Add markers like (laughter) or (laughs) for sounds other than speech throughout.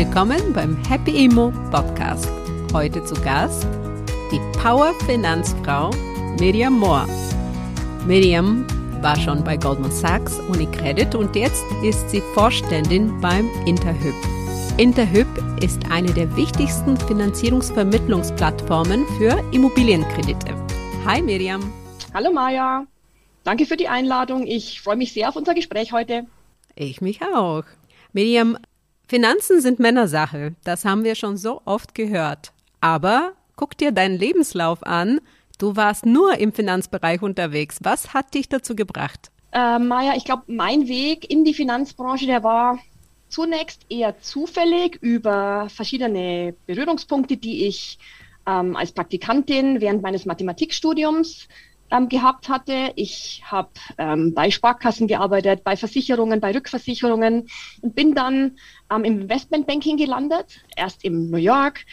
Willkommen beim Happy Emo Podcast. Heute zu Gast die Power Finanzfrau Miriam Moore. Miriam war schon bei Goldman Sachs, Unicredit und jetzt ist sie Vorständin beim Interhyp. Interhyp ist eine der wichtigsten Finanzierungsvermittlungsplattformen für Immobilienkredite. Hi Miriam. Hallo Maja. Danke für die Einladung. Ich freue mich sehr auf unser Gespräch heute. Ich mich auch. Miriam, Finanzen sind Männersache. Das haben wir schon so oft gehört. Aber guck dir deinen Lebenslauf an. Du warst nur im Finanzbereich unterwegs. Was hat dich dazu gebracht? Äh, Maja, ich glaube, mein Weg in die Finanzbranche, der war zunächst eher zufällig über verschiedene Berührungspunkte, die ich ähm, als Praktikantin während meines Mathematikstudiums ähm, gehabt hatte. Ich habe ähm, bei Sparkassen gearbeitet, bei Versicherungen, bei Rückversicherungen und bin dann ähm, im Investmentbanking gelandet. Erst in New York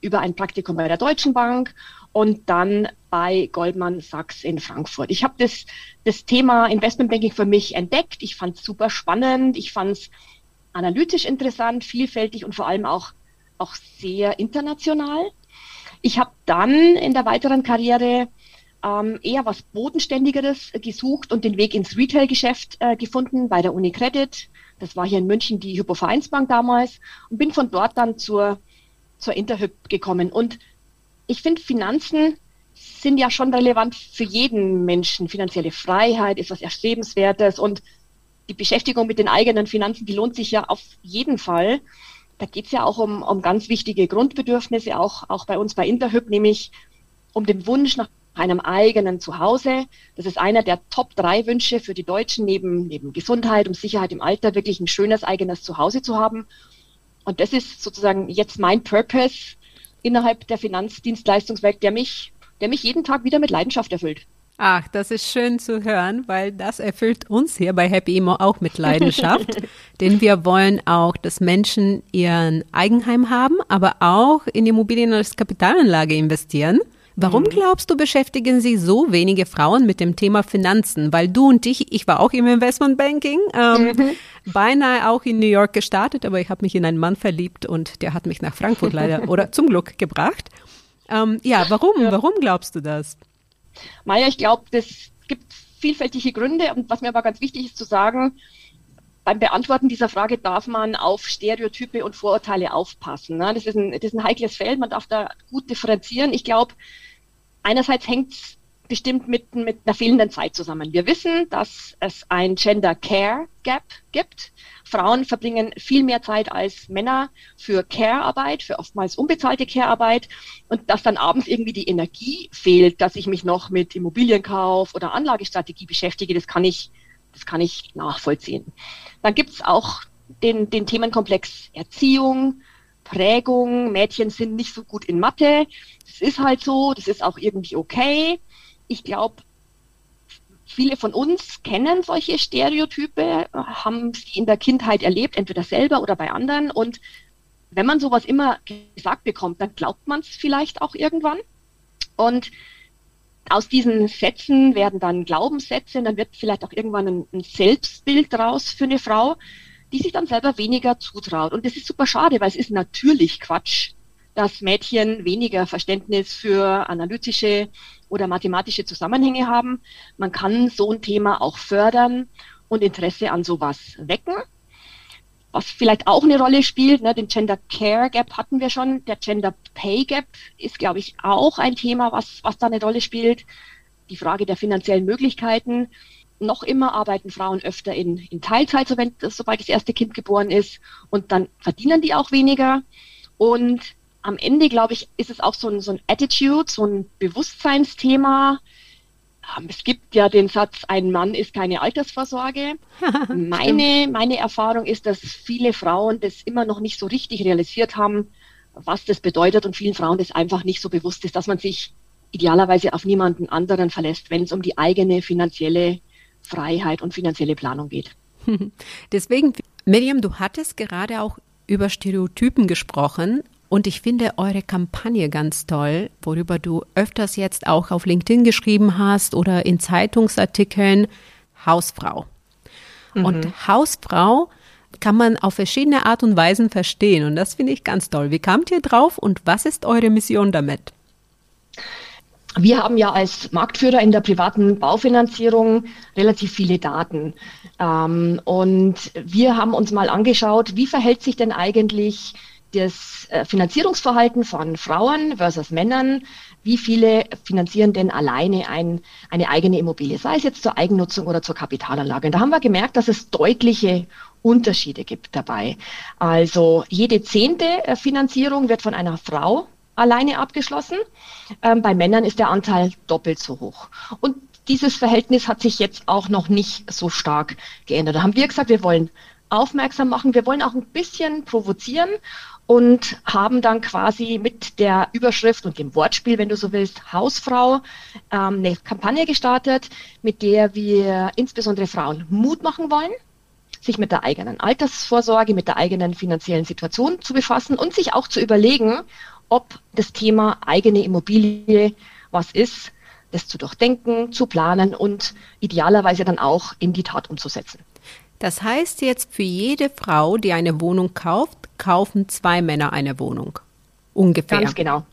über ein Praktikum bei der Deutschen Bank und dann bei Goldman Sachs in Frankfurt. Ich habe das, das Thema Investmentbanking für mich entdeckt. Ich fand es super spannend. Ich fand es analytisch interessant, vielfältig und vor allem auch, auch sehr international. Ich habe dann in der weiteren Karriere ähm, eher was Bodenständigeres gesucht und den Weg ins Retail-Geschäft äh, gefunden bei der Unicredit. Das war hier in München die Hypovereinsbank damals und bin von dort dann zur, zur Interhyp gekommen. Und ich finde, Finanzen sind ja schon relevant für jeden Menschen. Finanzielle Freiheit ist was Erstrebenswertes und die Beschäftigung mit den eigenen Finanzen, die lohnt sich ja auf jeden Fall. Da geht es ja auch um, um ganz wichtige Grundbedürfnisse, auch, auch bei uns bei Interhyp, nämlich um den Wunsch nach einem eigenen Zuhause. Das ist einer der Top drei Wünsche für die Deutschen, neben, neben Gesundheit und Sicherheit im Alter, wirklich ein schönes eigenes Zuhause zu haben. Und das ist sozusagen jetzt mein Purpose innerhalb der Finanzdienstleistungswelt, der mich, der mich jeden Tag wieder mit Leidenschaft erfüllt. Ach, das ist schön zu hören, weil das erfüllt uns hier bei Happy Emo auch mit Leidenschaft. (laughs) Denn wir wollen auch, dass Menschen ihren Eigenheim haben, aber auch in Immobilien als Kapitalanlage investieren. Warum mhm. glaubst du, beschäftigen sich so wenige Frauen mit dem Thema Finanzen? Weil du und ich, ich war auch im Investmentbanking, ähm, mhm. beinahe auch in New York gestartet, aber ich habe mich in einen Mann verliebt und der hat mich nach Frankfurt leider (laughs) oder zum Glück gebracht. Ähm, ja, warum? Ja. Warum glaubst du das? Maja, ich glaube, das gibt vielfältige Gründe und was mir aber ganz wichtig ist zu sagen, beim Beantworten dieser Frage darf man auf Stereotype und Vorurteile aufpassen. Ne? Das, ist ein, das ist ein heikles Feld, man darf da gut differenzieren. Ich glaube, einerseits hängt es bestimmt mit, mit einer fehlenden Zeit zusammen. Wir wissen, dass es ein Gender Care Gap gibt. Frauen verbringen viel mehr Zeit als Männer für Care-Arbeit, für oftmals unbezahlte Care-Arbeit und dass dann abends irgendwie die Energie fehlt, dass ich mich noch mit Immobilienkauf oder Anlagestrategie beschäftige, das kann ich das kann ich nachvollziehen. Dann gibt es auch den, den Themenkomplex Erziehung, Prägung. Mädchen sind nicht so gut in Mathe. Das ist halt so, das ist auch irgendwie okay. Ich glaube, viele von uns kennen solche Stereotype, haben sie in der Kindheit erlebt, entweder selber oder bei anderen. Und wenn man sowas immer gesagt bekommt, dann glaubt man es vielleicht auch irgendwann. Und aus diesen Sätzen werden dann Glaubenssätze und dann wird vielleicht auch irgendwann ein, ein Selbstbild draus für eine Frau, die sich dann selber weniger zutraut. Und das ist super schade, weil es ist natürlich Quatsch, dass Mädchen weniger Verständnis für analytische oder mathematische Zusammenhänge haben. Man kann so ein Thema auch fördern und Interesse an sowas wecken. Was vielleicht auch eine Rolle spielt, ne, den Gender Care Gap hatten wir schon. Der Gender Pay Gap ist, glaube ich, auch ein Thema, was, was da eine Rolle spielt. Die Frage der finanziellen Möglichkeiten. Noch immer arbeiten Frauen öfter in, in Teilzeit, sobald das erste Kind geboren ist. Und dann verdienen die auch weniger. Und am Ende, glaube ich, ist es auch so ein, so ein Attitude, so ein Bewusstseinsthema, es gibt ja den Satz, ein Mann ist keine Altersvorsorge. (laughs) meine, meine Erfahrung ist, dass viele Frauen das immer noch nicht so richtig realisiert haben, was das bedeutet und vielen Frauen das einfach nicht so bewusst ist, dass man sich idealerweise auf niemanden anderen verlässt, wenn es um die eigene finanzielle Freiheit und finanzielle Planung geht. (laughs) Deswegen, Miriam, du hattest gerade auch über Stereotypen gesprochen. Und ich finde eure Kampagne ganz toll, worüber du öfters jetzt auch auf LinkedIn geschrieben hast oder in Zeitungsartikeln Hausfrau. Mhm. Und Hausfrau kann man auf verschiedene Art und Weisen verstehen. Und das finde ich ganz toll. Wie kamt ihr drauf und was ist eure Mission damit? Wir haben ja als Marktführer in der privaten Baufinanzierung relativ viele Daten. Ähm, und wir haben uns mal angeschaut, wie verhält sich denn eigentlich das äh, Finanzierungsverhalten von Frauen versus Männern. Wie viele finanzieren denn alleine ein, eine eigene Immobilie, sei es jetzt zur Eigennutzung oder zur Kapitalanlage? Und da haben wir gemerkt, dass es deutliche Unterschiede gibt dabei. Also jede zehnte äh, Finanzierung wird von einer Frau alleine abgeschlossen. Ähm, bei Männern ist der Anteil doppelt so hoch. Und dieses Verhältnis hat sich jetzt auch noch nicht so stark geändert. Da haben wir gesagt, wir wollen aufmerksam machen, wir wollen auch ein bisschen provozieren und haben dann quasi mit der Überschrift und dem Wortspiel, wenn du so willst, Hausfrau, ähm, eine Kampagne gestartet, mit der wir insbesondere Frauen Mut machen wollen, sich mit der eigenen Altersvorsorge, mit der eigenen finanziellen Situation zu befassen und sich auch zu überlegen, ob das Thema eigene Immobilie was ist, das zu durchdenken, zu planen und idealerweise dann auch in die Tat umzusetzen. Das heißt jetzt, für jede Frau, die eine Wohnung kauft, kaufen zwei Männer eine Wohnung. Ungefähr. Ganz genau.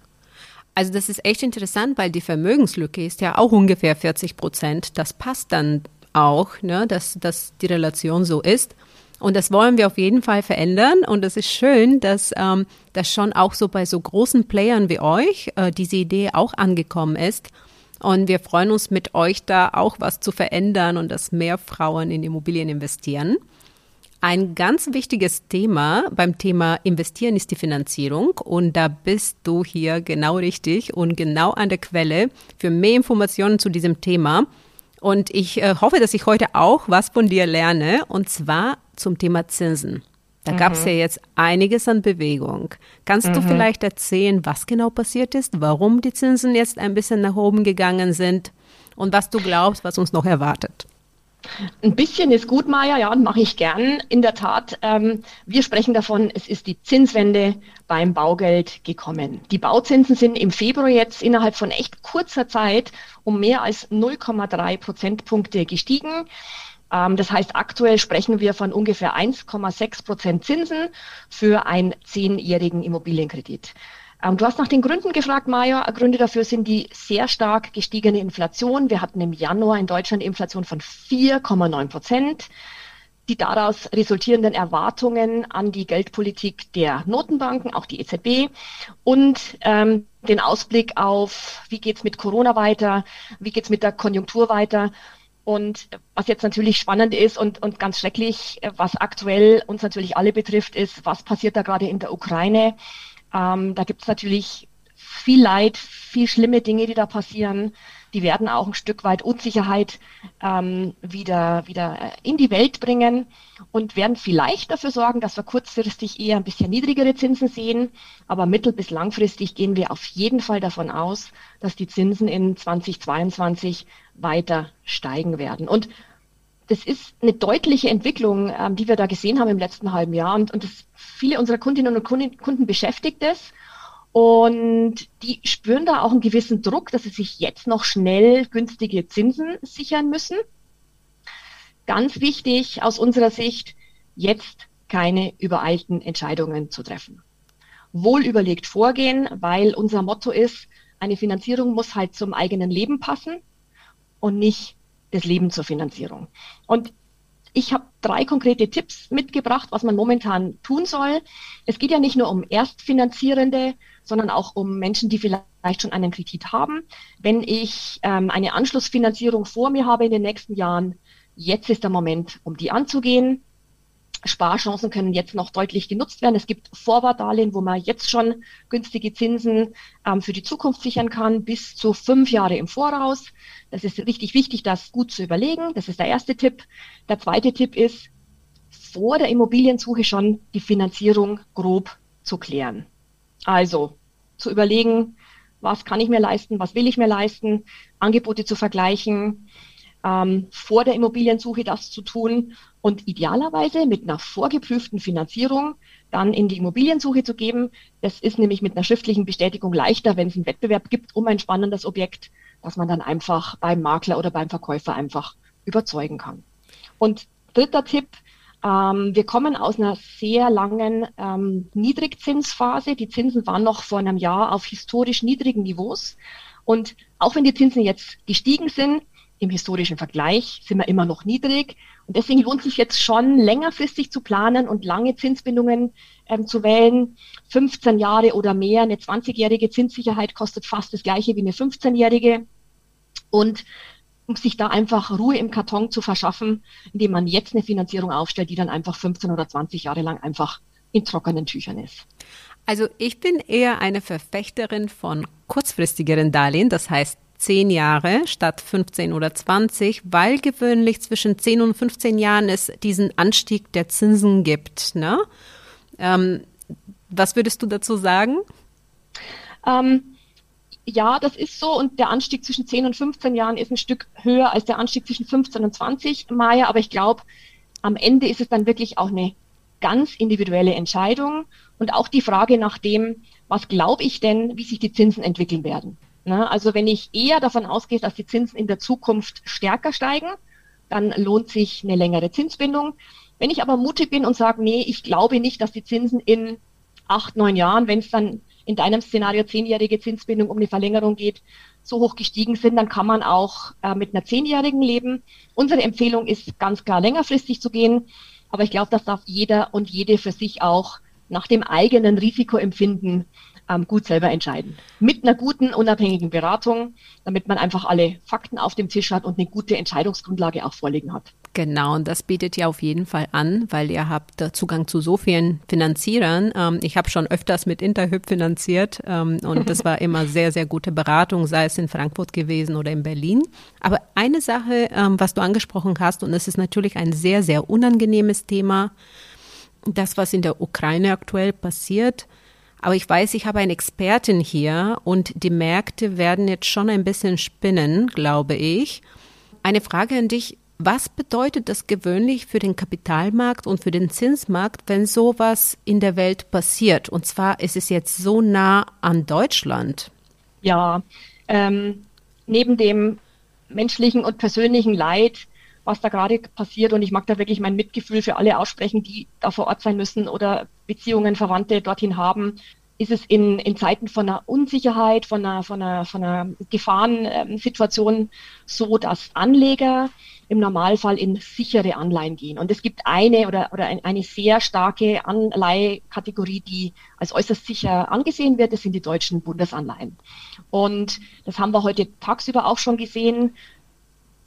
Also das ist echt interessant, weil die Vermögenslücke ist ja auch ungefähr 40 Prozent. Das passt dann auch, ne, dass, dass die Relation so ist. Und das wollen wir auf jeden Fall verändern. Und es ist schön, dass ähm, das schon auch so bei so großen Playern wie euch äh, diese Idee auch angekommen ist. Und wir freuen uns mit euch da auch was zu verändern und dass mehr Frauen in Immobilien investieren. Ein ganz wichtiges Thema beim Thema Investieren ist die Finanzierung und da bist du hier genau richtig und genau an der Quelle für mehr Informationen zu diesem Thema. Und ich äh, hoffe, dass ich heute auch was von dir lerne und zwar zum Thema Zinsen. Da mhm. gab es ja jetzt einiges an Bewegung. Kannst mhm. du vielleicht erzählen, was genau passiert ist, warum die Zinsen jetzt ein bisschen nach oben gegangen sind und was du glaubst, was uns noch erwartet? Ein bisschen ist gut, Maja, ja, mache ich gern. In der Tat, ähm, wir sprechen davon, es ist die Zinswende beim Baugeld gekommen. Die Bauzinsen sind im Februar jetzt innerhalb von echt kurzer Zeit um mehr als 0,3 Prozentpunkte gestiegen. Ähm, das heißt, aktuell sprechen wir von ungefähr 1,6 Prozent Zinsen für einen zehnjährigen Immobilienkredit. Ähm, du hast nach den Gründen gefragt, Maja. Gründe dafür sind die sehr stark gestiegene Inflation. Wir hatten im Januar in Deutschland Inflation von 4,9 Prozent. Die daraus resultierenden Erwartungen an die Geldpolitik der Notenbanken, auch die EZB, und ähm, den Ausblick auf, wie geht's mit Corona weiter, wie geht's mit der Konjunktur weiter. Und was jetzt natürlich spannend ist und, und ganz schrecklich, was aktuell uns natürlich alle betrifft, ist, was passiert da gerade in der Ukraine? Ähm, da gibt es natürlich viel Leid, viel schlimme Dinge, die da passieren. Die werden auch ein Stück weit Unsicherheit ähm, wieder, wieder äh, in die Welt bringen und werden vielleicht dafür sorgen, dass wir kurzfristig eher ein bisschen niedrigere Zinsen sehen. Aber mittel- bis langfristig gehen wir auf jeden Fall davon aus, dass die Zinsen in 2022 weiter steigen werden. Und das ist eine deutliche Entwicklung, ähm, die wir da gesehen haben im letzten halben Jahr. Und, und das, viele unserer Kundinnen und Kunden, Kunden beschäftigt es. Und die spüren da auch einen gewissen Druck, dass sie sich jetzt noch schnell günstige Zinsen sichern müssen. Ganz wichtig aus unserer Sicht, jetzt keine übereilten Entscheidungen zu treffen. Wohl überlegt vorgehen, weil unser Motto ist, eine Finanzierung muss halt zum eigenen Leben passen und nicht das Leben zur Finanzierung. Und ich habe drei konkrete Tipps mitgebracht, was man momentan tun soll. Es geht ja nicht nur um Erstfinanzierende, sondern auch um Menschen, die vielleicht schon einen Kredit haben. Wenn ich ähm, eine Anschlussfinanzierung vor mir habe in den nächsten Jahren, jetzt ist der Moment, um die anzugehen. Sparchancen können jetzt noch deutlich genutzt werden. Es gibt Vorwartdarlehen, wo man jetzt schon günstige Zinsen ähm, für die Zukunft sichern kann, bis zu fünf Jahre im Voraus. Das ist richtig wichtig, das gut zu überlegen. Das ist der erste Tipp. Der zweite Tipp ist, vor der Immobiliensuche schon die Finanzierung grob zu klären. Also zu überlegen, was kann ich mir leisten, was will ich mir leisten, Angebote zu vergleichen, ähm, vor der Immobiliensuche das zu tun und idealerweise mit einer vorgeprüften Finanzierung dann in die Immobiliensuche zu geben. Das ist nämlich mit einer schriftlichen Bestätigung leichter, wenn es einen Wettbewerb gibt um ein spannendes Objekt, dass man dann einfach beim Makler oder beim Verkäufer einfach überzeugen kann. Und dritter Tipp, Ähm, wir kommen aus einer sehr langen ähm, Niedrigzinsphase. Die Zinsen waren noch vor einem Jahr auf historisch niedrigen Niveaus. Und auch wenn die Zinsen jetzt gestiegen sind, im historischen Vergleich sind wir immer noch niedrig. Und deswegen lohnt sich jetzt schon längerfristig zu planen und lange Zinsbindungen ähm, zu wählen. 15 Jahre oder mehr, eine 20-jährige Zinssicherheit kostet fast das gleiche wie eine 15-jährige. Und um sich da einfach Ruhe im Karton zu verschaffen, indem man jetzt eine Finanzierung aufstellt, die dann einfach 15 oder 20 Jahre lang einfach in trockenen Tüchern ist. Also ich bin eher eine Verfechterin von kurzfristigeren Darlehen, das heißt 10 Jahre statt 15 oder 20, weil gewöhnlich zwischen 10 und 15 Jahren es diesen Anstieg der Zinsen gibt. Ne? Ähm, was würdest du dazu sagen? Ähm, ja, das ist so und der Anstieg zwischen 10 und 15 Jahren ist ein Stück höher als der Anstieg zwischen 15 und 20, Maya, aber ich glaube, am Ende ist es dann wirklich auch eine ganz individuelle Entscheidung und auch die Frage nach dem, was glaube ich denn, wie sich die Zinsen entwickeln werden. Ne? Also wenn ich eher davon ausgehe, dass die Zinsen in der Zukunft stärker steigen, dann lohnt sich eine längere Zinsbindung. Wenn ich aber mutig bin und sage, nee, ich glaube nicht, dass die Zinsen in acht, neun Jahren, wenn es dann in deinem Szenario zehnjährige Zinsbindung um eine Verlängerung geht, so hoch gestiegen sind, dann kann man auch äh, mit einer zehnjährigen leben. Unsere Empfehlung ist ganz klar längerfristig zu gehen, aber ich glaube, das darf jeder und jede für sich auch nach dem eigenen Risikoempfinden ähm, gut selber entscheiden. Mit einer guten, unabhängigen Beratung, damit man einfach alle Fakten auf dem Tisch hat und eine gute Entscheidungsgrundlage auch vorliegen hat. Genau, und das bietet ihr auf jeden Fall an, weil ihr habt Zugang zu so vielen Finanzierern. Ähm, ich habe schon öfters mit Interhyp finanziert ähm, und das war immer (laughs) sehr, sehr gute Beratung, sei es in Frankfurt gewesen oder in Berlin. Aber eine Sache, ähm, was du angesprochen hast, und es ist natürlich ein sehr, sehr unangenehmes Thema, das, was in der Ukraine aktuell passiert, aber ich weiß, ich habe eine Expertin hier und die Märkte werden jetzt schon ein bisschen spinnen, glaube ich. Eine Frage an dich. Was bedeutet das gewöhnlich für den Kapitalmarkt und für den Zinsmarkt, wenn sowas in der Welt passiert? Und zwar ist es jetzt so nah an Deutschland. Ja, ähm, neben dem menschlichen und persönlichen Leid, was da gerade passiert, und ich mag da wirklich mein Mitgefühl für alle aussprechen, die da vor Ort sein müssen oder Beziehungen, Verwandte dorthin haben, ist es in, in Zeiten von einer Unsicherheit, von einer, von einer, von einer Gefahrensituation so, dass Anleger im Normalfall in sichere Anleihen gehen. Und es gibt eine oder, oder eine sehr starke Anleihekategorie, die als äußerst sicher angesehen wird. Das sind die deutschen Bundesanleihen. Und das haben wir heute tagsüber auch schon gesehen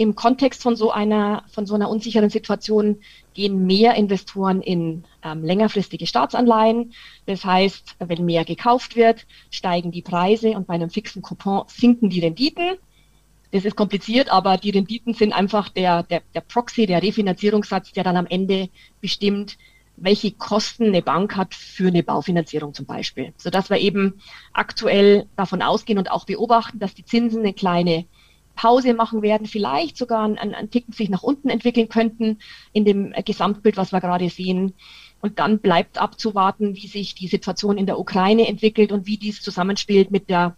im Kontext von so einer, von so einer unsicheren Situation gehen mehr Investoren in ähm, längerfristige Staatsanleihen. Das heißt, wenn mehr gekauft wird, steigen die Preise und bei einem fixen Coupon sinken die Renditen. Das ist kompliziert, aber die Renditen sind einfach der, der, der Proxy, der Refinanzierungssatz, der dann am Ende bestimmt, welche Kosten eine Bank hat für eine Baufinanzierung zum Beispiel. Sodass wir eben aktuell davon ausgehen und auch beobachten, dass die Zinsen eine kleine Pause machen werden, vielleicht sogar einen, einen Ticken sich nach unten entwickeln könnten in dem Gesamtbild, was wir gerade sehen. Und dann bleibt abzuwarten, wie sich die Situation in der Ukraine entwickelt und wie dies zusammenspielt mit der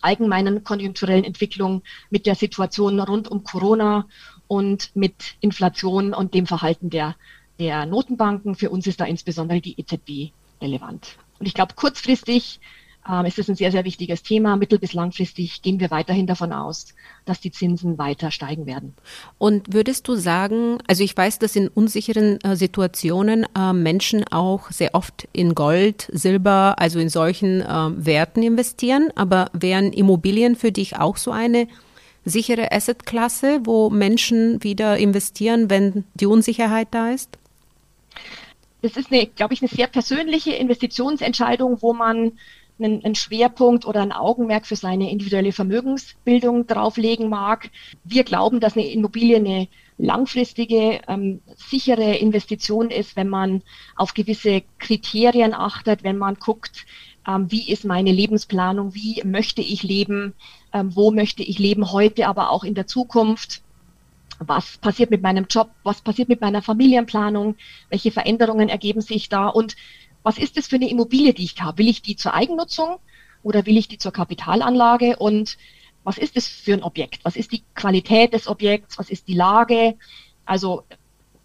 allgemeinen konjunkturellen Entwicklung, mit der Situation rund um Corona und mit Inflation und dem Verhalten der, der Notenbanken. Für uns ist da insbesondere die EZB relevant. Und ich glaube, kurzfristig ähm, ist es ein sehr, sehr wichtiges Thema. Mittel- bis langfristig gehen wir weiterhin davon aus, dass die Zinsen weiter steigen werden. Und würdest du sagen, also ich weiß, dass in unsicheren äh, Situationen äh, Menschen auch sehr oft in Gold, Silber, also in solchen äh, Werten investieren, aber wären Immobilien für dich auch so eine sichere Assetklasse, wo Menschen wieder investieren, wenn die Unsicherheit da ist? Das ist eine, glaube ich, eine sehr persönliche Investitionsentscheidung, wo man einen, einen Schwerpunkt oder ein Augenmerk für seine individuelle Vermögensbildung drauflegen mag. Wir glauben, dass eine Immobilie eine langfristige, ähm, sichere Investition ist, wenn man auf gewisse Kriterien achtet, wenn man guckt, ähm, wie ist meine Lebensplanung, wie möchte ich leben, ähm, wo möchte ich leben heute, aber auch in der Zukunft. Was passiert mit meinem Job? Was passiert mit meiner Familienplanung? Welche Veränderungen ergeben sich da? Und was ist das für eine Immobilie, die ich habe? Will ich die zur Eigennutzung oder will ich die zur Kapitalanlage? Und was ist das für ein Objekt? Was ist die Qualität des Objekts? Was ist die Lage? Also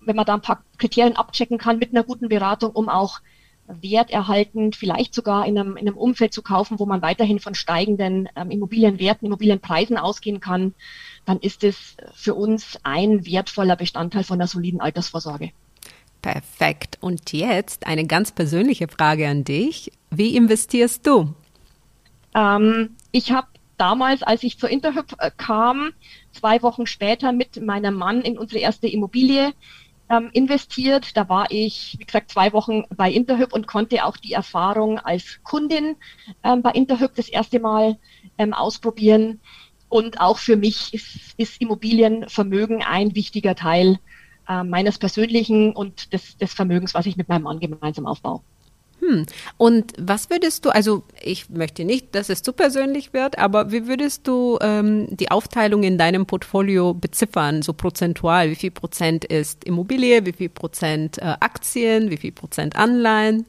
wenn man da ein paar Kriterien abchecken kann mit einer guten Beratung, um auch werterhaltend, vielleicht sogar in einem, in einem Umfeld zu kaufen, wo man weiterhin von steigenden ähm, Immobilienwerten, Immobilienpreisen ausgehen kann, dann ist es für uns ein wertvoller Bestandteil von einer soliden Altersvorsorge. Perfekt. Und jetzt eine ganz persönliche Frage an dich. Wie investierst du? Ähm, ich habe damals, als ich zur Interhyp äh, kam, zwei Wochen später mit meinem Mann in unsere erste Immobilie ähm, investiert. Da war ich, wie gesagt, zwei Wochen bei Interhyp und konnte auch die Erfahrung als Kundin ähm, bei Interhyp das erste Mal ähm, ausprobieren. Und auch für mich ist, ist Immobilienvermögen ein wichtiger Teil äh, meines persönlichen und des, des Vermögens, was ich mit meinem Mann gemeinsam aufbaue. Hm. Und was würdest du, also ich möchte nicht, dass es zu persönlich wird, aber wie würdest du ähm, die Aufteilung in deinem Portfolio beziffern, so prozentual? Wie viel Prozent ist Immobilie, wie viel Prozent äh, Aktien, wie viel Prozent Anleihen?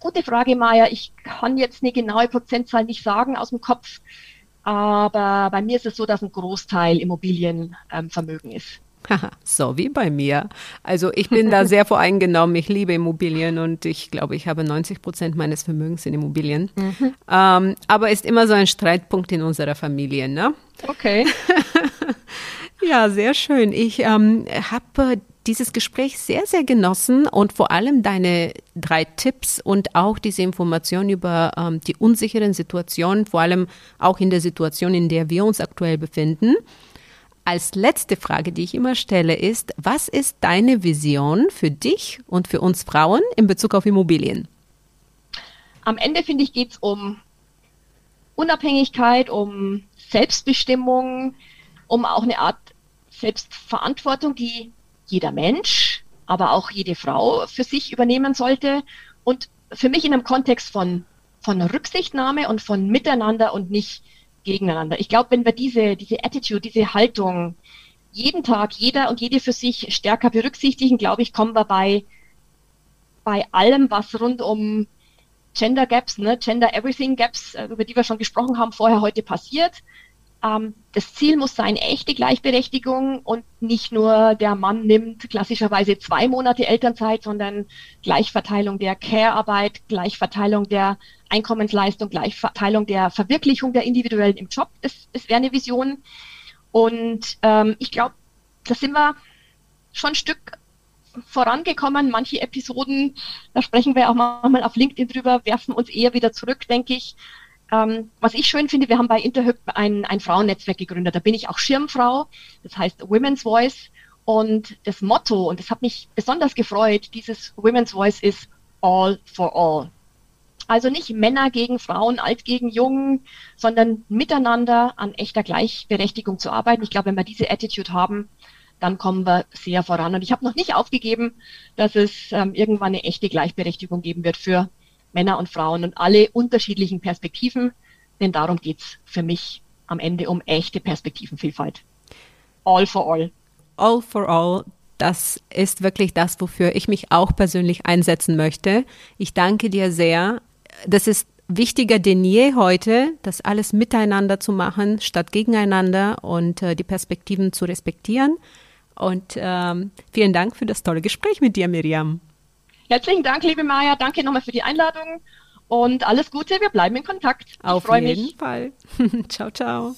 Gute Frage, Maja. Ich kann jetzt eine genaue Prozentzahl nicht sagen aus dem Kopf, aber bei mir ist es so, dass ein Großteil Immobilienvermögen ähm, ist. (laughs) so wie bei mir. Also ich bin da sehr voreingenommen. Ich liebe Immobilien und ich glaube, ich habe 90 Prozent meines Vermögens in Immobilien. Mhm. Ähm, aber ist immer so ein Streitpunkt in unserer Familie, ne? Okay. (laughs) ja, sehr schön. Ich ähm, habe dieses Gespräch sehr, sehr genossen und vor allem deine drei Tipps und auch diese Information über ähm, die unsicheren Situationen, vor allem auch in der Situation, in der wir uns aktuell befinden als letzte Frage, die ich immer stelle, ist, was ist deine Vision für dich und für uns Frauen in Bezug auf Immobilien? Am Ende, finde ich, geht es um Unabhängigkeit, um Selbstbestimmung, um auch eine Art Selbstverantwortung, die jeder Mensch, aber auch jede Frau für sich übernehmen sollte. Und für mich in einem Kontext von, von Rücksichtnahme und von Miteinander und nicht gegeneinander. Ich glaube, wenn wir diese, diese Attitude, diese Haltung jeden Tag, jeder und jede für sich stärker berücksichtigen, glaube ich, kommen wir bei, bei allem, was rund um Gender Gaps, ne, Gender Everything Gaps, äh, über die wir schon gesprochen haben, vorher heute passiert. Ähm, das Ziel muss sein, echte Gleichberechtigung und nicht nur der Mann nimmt klassischerweise zwei Monate Elternzeit, sondern Gleichverteilung der Care-Arbeit, Gleichverteilung der Einkommensleistung, Gleichverteilung der Verwirklichung der Individuellen im Job. Das, das wäre eine Vision. Und ähm, ich glaube, da sind wir schon ein Stück vorangekommen. Manche Episoden, da sprechen wir auch manchmal auf LinkedIn drüber, werfen uns eher wieder zurück, denke ich. Ähm, was ich schön finde, wir haben bei Interhyp ein, ein Frauennetzwerk gegründet. Da bin ich auch Schirmfrau, das heißt Women's Voice. Und das Motto, und das hat mich besonders gefreut, dieses Women's Voice ist All for All. Also nicht Männer gegen Frauen, alt gegen jung, sondern miteinander an echter Gleichberechtigung zu arbeiten. Ich glaube, wenn wir diese Attitude haben, dann kommen wir sehr voran. Und ich habe noch nicht aufgegeben, dass es ähm, irgendwann eine echte Gleichberechtigung geben wird für Männer und Frauen und alle unterschiedlichen Perspektiven. Denn darum geht's für mich am Ende um echte Perspektivenvielfalt. All for all. All for all. Das ist wirklich das, wofür ich mich auch persönlich einsetzen möchte. Ich danke dir sehr das ist wichtiger denn je heute, das alles miteinander zu machen, statt gegeneinander und äh, die Perspektiven zu respektieren. Und ähm, vielen Dank für das tolle Gespräch mit dir, Miriam. Herzlichen Dank, liebe Maja. Danke nochmal für die Einladung und alles Gute. Wir bleiben in Kontakt. Ich Auf jeden mich. Fall. (laughs) ciao, ciao.